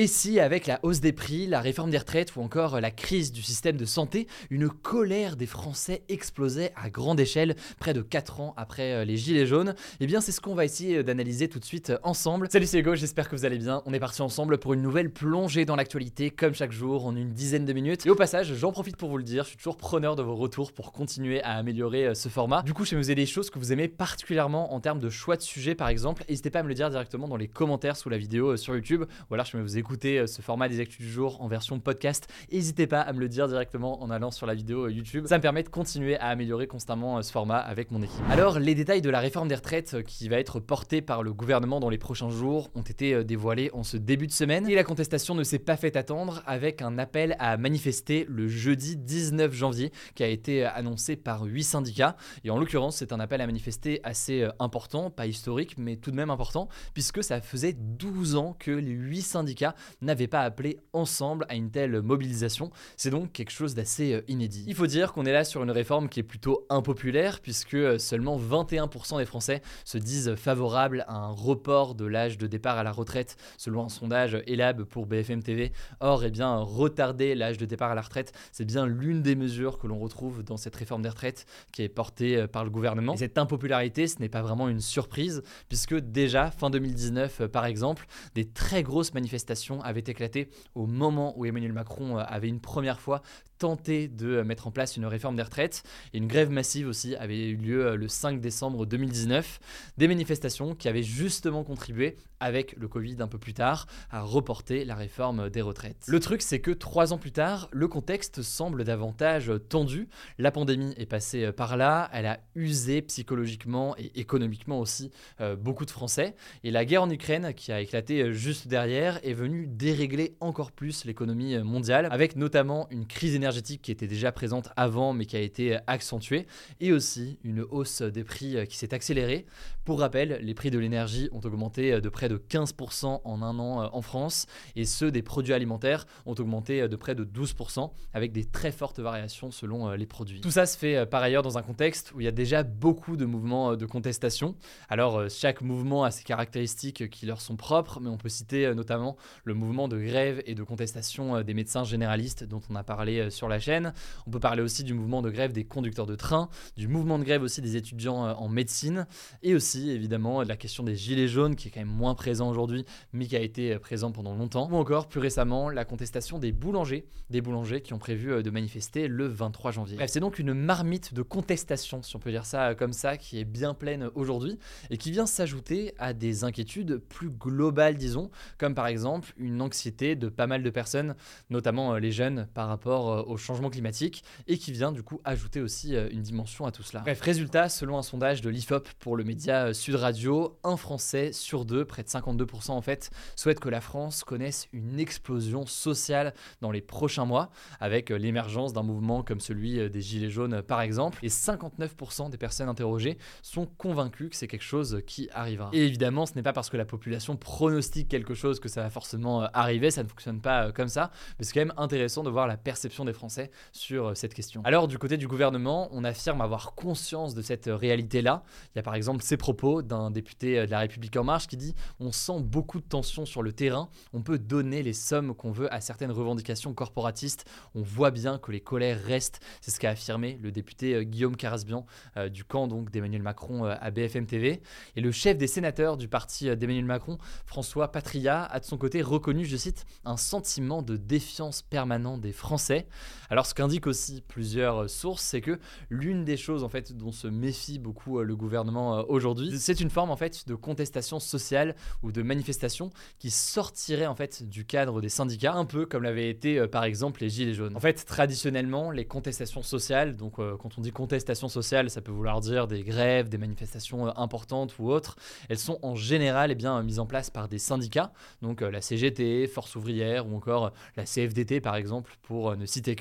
Et si, avec la hausse des prix, la réforme des retraites ou encore la crise du système de santé, une colère des Français explosait à grande échelle près de 4 ans après euh, les Gilets jaunes? Eh bien, c'est ce qu'on va essayer d'analyser tout de suite euh, ensemble. Salut, c'est Hugo, j'espère que vous allez bien. On est parti ensemble pour une nouvelle plongée dans l'actualité, comme chaque jour, en une dizaine de minutes. Et au passage, j'en profite pour vous le dire, je suis toujours preneur de vos retours pour continuer à améliorer euh, ce format. Du coup, je vais vous aider des choses que vous aimez particulièrement en termes de choix de sujets, par exemple. N'hésitez pas à me le dire directement dans les commentaires sous la vidéo sur YouTube, ou je vais vous écouter écoutez ce format des actus du jour en version podcast, n'hésitez pas à me le dire directement en allant sur la vidéo euh, YouTube. Ça me permet de continuer à améliorer constamment euh, ce format avec mon équipe. Alors, les détails de la réforme des retraites euh, qui va être portée par le gouvernement dans les prochains jours ont été dévoilés en ce début de semaine et la contestation ne s'est pas fait attendre avec un appel à manifester le jeudi 19 janvier qui a été annoncé par 8 syndicats. Et en l'occurrence, c'est un appel à manifester assez important, pas historique, mais tout de même important, puisque ça faisait 12 ans que les 8 syndicats n'avaient pas appelé ensemble à une telle mobilisation. C'est donc quelque chose d'assez euh, inédit. Il faut dire qu'on est là sur une réforme qui est plutôt impopulaire puisque euh, seulement 21% des Français se disent favorables à un report de l'âge de départ à la retraite selon un sondage ELAB pour BFM TV. Or, eh bien, retarder l'âge de départ à la retraite, c'est bien l'une des mesures que l'on retrouve dans cette réforme des retraites qui est portée euh, par le gouvernement. Et cette impopularité, ce n'est pas vraiment une surprise puisque déjà fin 2019 par exemple, des très grosses manifestations avaient éclaté au moment où Emmanuel Macron euh, avait une première fois tenté de euh, mettre en place une réforme des retraites. Et une grève massive aussi avait eu lieu euh, le 5 décembre 2019. Des manifestations qui avaient justement contribué, avec le Covid un peu plus tard, à reporter la réforme des retraites. Le truc, c'est que trois ans plus tard, le contexte semble davantage tendu. La pandémie est passée par là, elle a usé psychologiquement et économiquement aussi beaucoup de Français. Et la guerre en Ukraine, qui a éclaté juste derrière, est venue dérégler encore plus l'économie mondiale, avec notamment une crise énergétique qui était déjà présente avant mais qui a été accentuée, et aussi une hausse des prix euh, qui s'est accélérée. Pour rappel, les prix de l'énergie ont augmenté euh, de près de 15% en un an euh, en France, et ceux des produits alimentaires ont augmenté de près de 12%, avec des très fortes variations selon les produits. Tout ça se fait par ailleurs dans un contexte où il y a déjà beaucoup de mouvements de contestation. Alors chaque mouvement a ses caractéristiques qui leur sont propres, mais on peut citer notamment le mouvement de grève et de contestation des médecins généralistes dont on a parlé sur la chaîne. On peut parler aussi du mouvement de grève des conducteurs de train, du mouvement de grève aussi des étudiants euh, en médecine, et aussi évidemment de la question des gilets jaunes qui est quand même moins présent aujourd'hui, mais qui a été euh, présent pendant longtemps. Ou encore plus récemment la contestation des boulangers, des boulangers qui ont prévu euh, de manifester le 23 janvier. Bref, c'est donc une marmite de contestation, si on peut dire ça comme ça, qui est bien pleine aujourd'hui et qui vient s'ajouter à des inquiétudes plus globales, disons, comme par exemple une anxiété de pas mal de personnes, notamment les jeunes, par rapport au changement climatique et qui vient du coup ajouter aussi euh, une dimension à tout cela. Bref, résultat, selon un sondage de l'IFOP pour le média euh, Sud Radio, un Français sur deux, près de 52% en fait, souhaite que la France connaisse une explosion sociale dans les prochains mois, avec euh, l'émergence d'un mouvement comme celui des Gilets jaunes par exemple, et 59% des personnes interrogées sont convaincues que c'est quelque chose qui arrivera. Et évidemment, ce n'est pas parce que la population pronostique quelque chose que ça va forcément arriver, ça ne fonctionne pas comme ça, mais c'est quand même intéressant de voir la perception des Français sur euh, cette question. Alors du côté du gouvernement, on affirme avoir conscience de cette réalité-là. Il y a par exemple ces propos d'un député euh, de la République en marche qui dit on sent beaucoup de tensions sur le terrain, on peut donner les sommes qu'on veut à certaines revendications corporatistes, on voit bien que les colères restent, c'est ce qu'a affirmé le député euh, Guillaume Carasbian du camp donc d'Emmanuel Macron à BFM TV et le chef des sénateurs du parti d'Emmanuel Macron, François Patria, a de son côté reconnu, je cite, un sentiment de défiance permanent des Français. Alors ce qu'indiquent aussi plusieurs sources, c'est que l'une des choses en fait dont se méfie beaucoup le gouvernement aujourd'hui, c'est une forme en fait de contestation sociale ou de manifestation qui sortirait en fait du cadre des syndicats, un peu comme l'avait été par exemple les gilets jaunes. En fait, traditionnellement, les contestations sociales, donc quand on dit contestation sociale, ça peut vouloir dire des grèves, des manifestations importantes ou autres, elles sont en général eh bien, mises en place par des syndicats, donc la CGT, Force ouvrière ou encore la CFDT par exemple, pour ne citer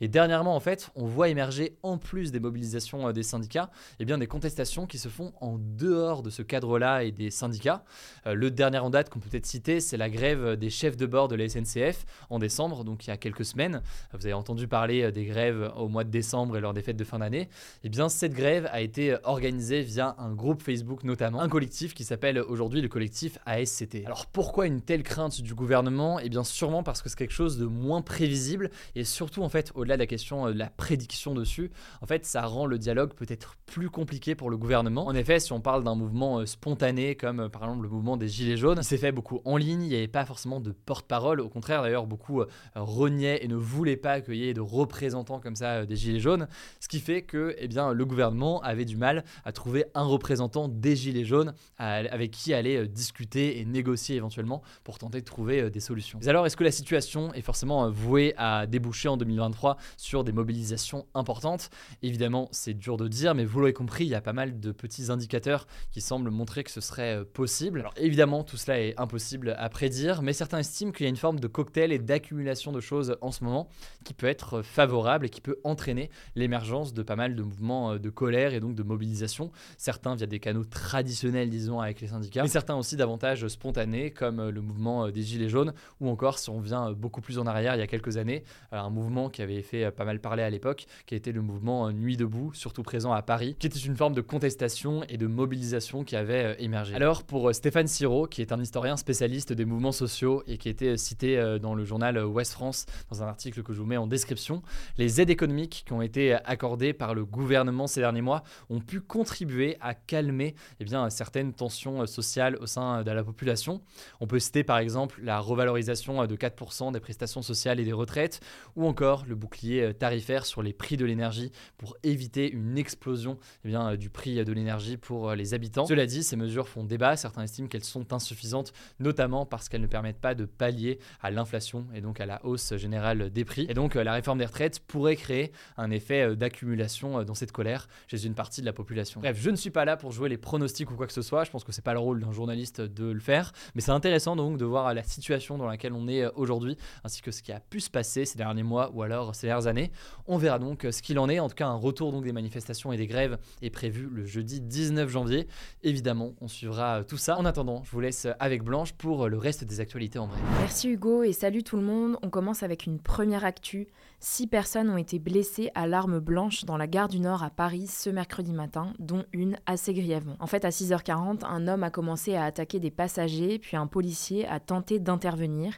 Et dernièrement, en fait, on voit émerger en plus des mobilisations des syndicats, eh bien, des contestations qui se font en dehors de ce cadre-là et des syndicats. Euh, le dernier en date qu'on peut peut-être citer, c'est la grève des chefs de bord de la SNCF en décembre, donc il y a quelques semaines. Vous avez entendu parler euh, des grèves au mois de décembre et lors des fêtes de fin d'année. Eh bien, cette grève a été organisée via un groupe Facebook notamment, un collectif qui s'appelle aujourd'hui le collectif ASCT. Alors pourquoi une telle crainte du gouvernement? Eh bien, sûrement parce que c'est quelque chose de moins prévisible et surtout en fait, au-delà de la question euh, de la prédiction dessus, en fait, ça rend le dialogue peut-être plus compliqué pour le gouvernement. En effet, si on parle d'un mouvement spontané comme par exemple le mouvement des Gilets jaunes, il s'est fait beaucoup en ligne, il n'y avait pas forcément de porte-parole, au contraire d'ailleurs beaucoup euh, reniaient et ne voulaient pas accueillir de représentants comme ça euh, des Gilets jaunes, ce qui fait que eh bien, le gouvernement avait du mal à trouver un représentant des Gilets jaunes avec qui aller euh, discuter et négocier éventuellement pour tenter de trouver des solutions. Alors est-ce que la situation est forcément vouée à déboucher en 2023 sur des mobilisations importantes Évidemment c'est dur de dire, mais vous l'aurez compris, il y a pas mal de petits indicateurs qui semblent montrer que ce serait possible. Alors évidemment, tout cela est impossible à prédire, mais certains estiment qu'il y a une forme de cocktail et d'accumulation de choses en ce moment qui peut être favorable et qui peut entraîner l'émergence de pas mal de mouvements euh, de colère et donc de mobilisation. Certains via des canaux traditionnels, disons, avec les syndicats, mais certains aussi davantage spontanés, comme euh, le mouvement euh, des Gilets jaunes, ou encore, si on vient beaucoup plus en arrière, il y a quelques années, un mouvement qui avait fait pas mal parler à l'époque, qui était le mouvement Nuit debout, surtout présent à Paris, qui était une forme de contestation et de mobilisation qui avait émergé. Alors, pour Stéphane Siro, qui est un historien spécialiste des mouvements sociaux et qui était cité euh, dans le journal Ouest France, dans un article que je vous mets en description. Les aides économiques qui ont été accordées par le gouvernement ces derniers mois ont pu contribuer à calmer eh bien, certaines tensions sociales au sein de la population. On peut citer par exemple la revalorisation de 4% des prestations sociales et des retraites, ou encore le bouclier tarifaire sur les prix de l'énergie pour éviter une explosion eh bien, du prix de l'énergie pour les habitants. Cela dit, ces mesures font débat, certains estiment qu'elles sont insuffisantes notamment parce qu'elles ne permettent pas de pallier à l'inflation et donc à la hausse générale des prix. Et donc euh, la réforme des retraites pourrait créer un effet euh, d'accumulation euh, dans cette colère chez une partie de la population. Bref, je ne suis pas là pour jouer les pronostics ou quoi que ce soit, je pense que c'est pas le rôle d'un journaliste de le faire, mais c'est intéressant donc de voir la situation dans laquelle on est aujourd'hui, ainsi que ce qui a pu se passer ces derniers mois ou alors ces dernières années. On verra donc ce qu'il en est. En tout cas, un retour donc des manifestations et des grèves est prévu le jeudi 19 janvier. Évidemment, on suivra tout ça. En attendant, je vous laisse avec Blanche pour le reste des actualités en vrai. Merci Hugo et salut tout le monde. On commence avec une première actu. Six personnes ont été blessées à l'arme blanche dans la gare du Nord à Paris ce mercredi matin, dont une assez grièvement. En fait, à 6h40, un homme a commencé à attaquer des passagers, puis un policier a tenté d'intervenir.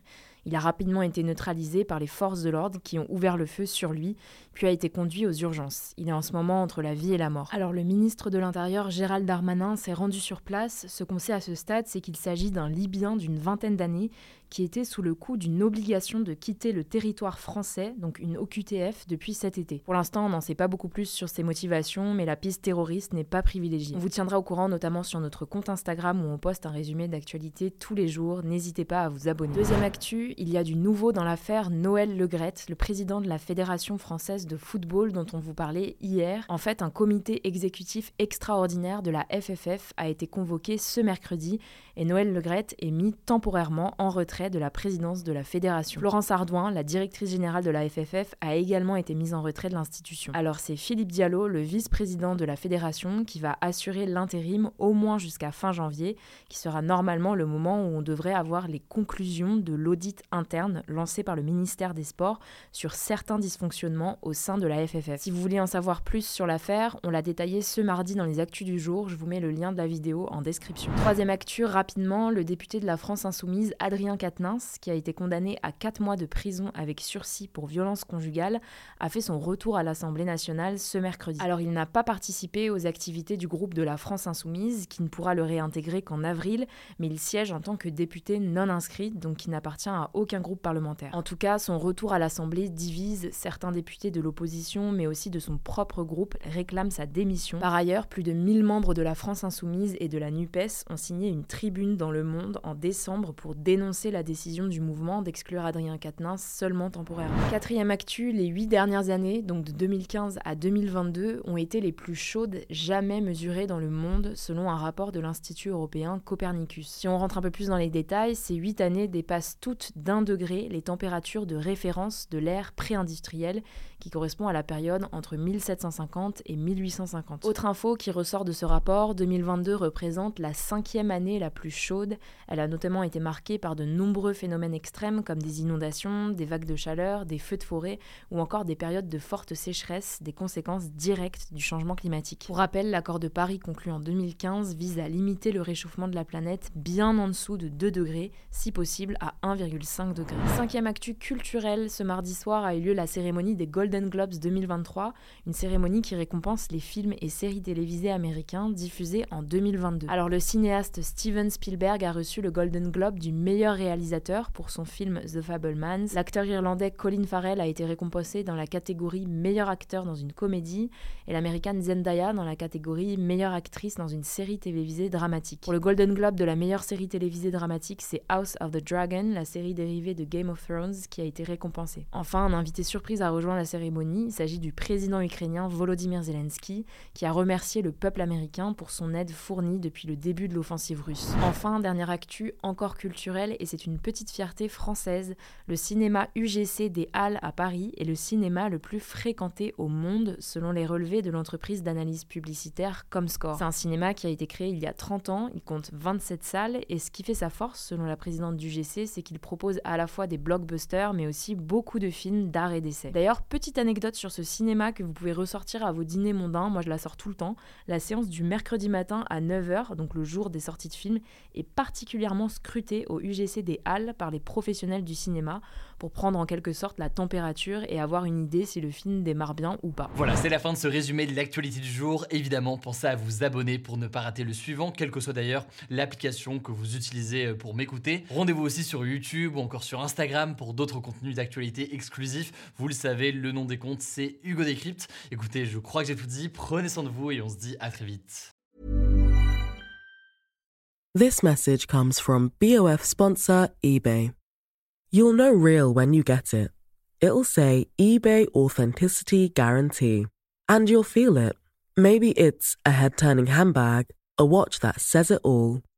Il a rapidement été neutralisé par les forces de l'ordre qui ont ouvert le feu sur lui, puis a été conduit aux urgences. Il est en ce moment entre la vie et la mort. Alors le ministre de l'Intérieur Gérald Darmanin s'est rendu sur place. Ce qu'on sait à ce stade, c'est qu'il s'agit d'un Libyen d'une vingtaine d'années qui était sous le coup d'une obligation de quitter le territoire français, donc une OQTF, depuis cet été. Pour l'instant, on n'en sait pas beaucoup plus sur ses motivations, mais la piste terroriste n'est pas privilégiée. On vous tiendra au courant notamment sur notre compte Instagram où on poste un résumé d'actualité tous les jours. N'hésitez pas à vous abonner. Deuxième actu, il y a du nouveau dans l'affaire Noël Legrette, le président de la Fédération française de football dont on vous parlait hier. En fait, un comité exécutif extraordinaire de la FFF a été convoqué ce mercredi et Noël Legrette est mis temporairement en retrait de la présidence de la fédération. Florence Ardouin, la directrice générale de la FFF, a également été mise en retrait de l'institution. Alors c'est Philippe Diallo, le vice-président de la fédération, qui va assurer l'intérim au moins jusqu'à fin janvier, qui sera normalement le moment où on devrait avoir les conclusions de l'audit interne lancé par le ministère des Sports sur certains dysfonctionnements au sein de la FFF. Si vous voulez en savoir plus sur l'affaire, on l'a détaillé ce mardi dans les actus du jour, je vous mets le lien de la vidéo en description. Troisième actu, rapidement, le député de la France Insoumise, Adrien Quatennens, qui a été condamné à 4 mois de prison avec sursis pour violence conjugale, a fait son retour à l'Assemblée nationale ce mercredi. Alors il n'a pas participé aux activités du groupe de la France Insoumise, qui ne pourra le réintégrer qu'en avril, mais il siège en tant que député non inscrit, donc qui n'appartient à aucun groupe parlementaire. En tout cas, son retour à l'Assemblée divise certains députés de l'opposition, mais aussi de son propre groupe, réclament sa démission. Par ailleurs, plus de 1000 membres de la France Insoumise et de la NUPES ont signé une tribune dans Le Monde en décembre pour dénoncer la décision du mouvement d'exclure Adrien Quatennens seulement temporairement. Quatrième actu, les huit dernières années, donc de 2015 à 2022, ont été les plus chaudes jamais mesurées dans le monde selon un rapport de l'Institut européen Copernicus. Si on rentre un peu plus dans les détails, ces huit années dépassent toutes d'un degré les températures de référence de l'ère pré-industrielle qui correspond à la période entre 1750 et 1850. Autre info qui ressort de ce rapport, 2022 représente la cinquième année la plus chaude. Elle a notamment été marquée par de nombreux phénomènes extrêmes comme des inondations, des vagues de chaleur, des feux de forêt ou encore des périodes de forte sécheresse, des conséquences directes du changement climatique. Pour rappel, l'accord de Paris conclu en 2015 vise à limiter le réchauffement de la planète bien en dessous de 2 degrés, si possible à 1,5 degré. Cinquième actu culturel, ce mardi soir a eu lieu la cérémonie des Golden Globes 2023, une cérémonie qui récompense les films et séries télévisées américains diffusés en 2022. Alors le cinéaste Steven Spielberg a reçu le Golden Globe du meilleur réalisateur pour son film The Fablemans. L'acteur irlandais Colin Farrell a été récompensé dans la catégorie meilleur acteur dans une comédie et l'américaine Zendaya dans la catégorie meilleure actrice dans une série télévisée dramatique. Pour le Golden Globe de la meilleure série télévisée dramatique, c'est House of the Dragon, la série dérivée de Game of Thrones, qui a été récompensée. Enfin, un invité surprise a rejoint la cérémonie. Il s'agit du président ukrainien Volodymyr Zelensky, qui a remercié le peuple américain pour son aide fournie depuis le début de l'offensive russe. Enfin, dernière actu encore culturelle, et c'est une petite fierté française, le cinéma UGC des Halles à Paris est le cinéma le plus fréquenté au monde selon les relevés de l'entreprise d'analyse publicitaire Comscore. C'est un cinéma qui a été créé il y a 30 ans, il compte 27 salles et ce qui fait sa force selon la présidente du UGC, c'est qu'il propose à la fois des blockbusters mais aussi beaucoup de films d'art et d'essai. D'ailleurs, petite anecdote sur ce cinéma que vous pouvez ressortir à vos dîners mondains, moi je la sors tout le temps, la séance du mercredi matin à 9h, donc le jour des sorties de films, est particulièrement scrutée au UGC des Halles par les professionnels du cinéma pour prendre en quelque sorte la température et avoir une idée si le film démarre bien ou pas. Voilà, c'est la fin de ce résumé de l'actualité du jour. Évidemment, pensez à vous abonner pour ne pas rater le suivant, quelle que soit d'ailleurs l'application que vous utilisez pour m'écouter. Rendez-vous aussi sur Encore sur Instagram pour d'autres contenus d'actualité exclusifs. Vous le savez, le nom des comptes, c'est Hugo Décrypte. Écoutez, je crois que j'ai tout dit. Prenez soin de vous et on se dit à très vite. This message comes from BOF sponsor eBay. You'll know real when you get it. It'll say eBay Authenticity Guarantee. And you'll feel it. Maybe it's a head turning handbag, a watch that says it all,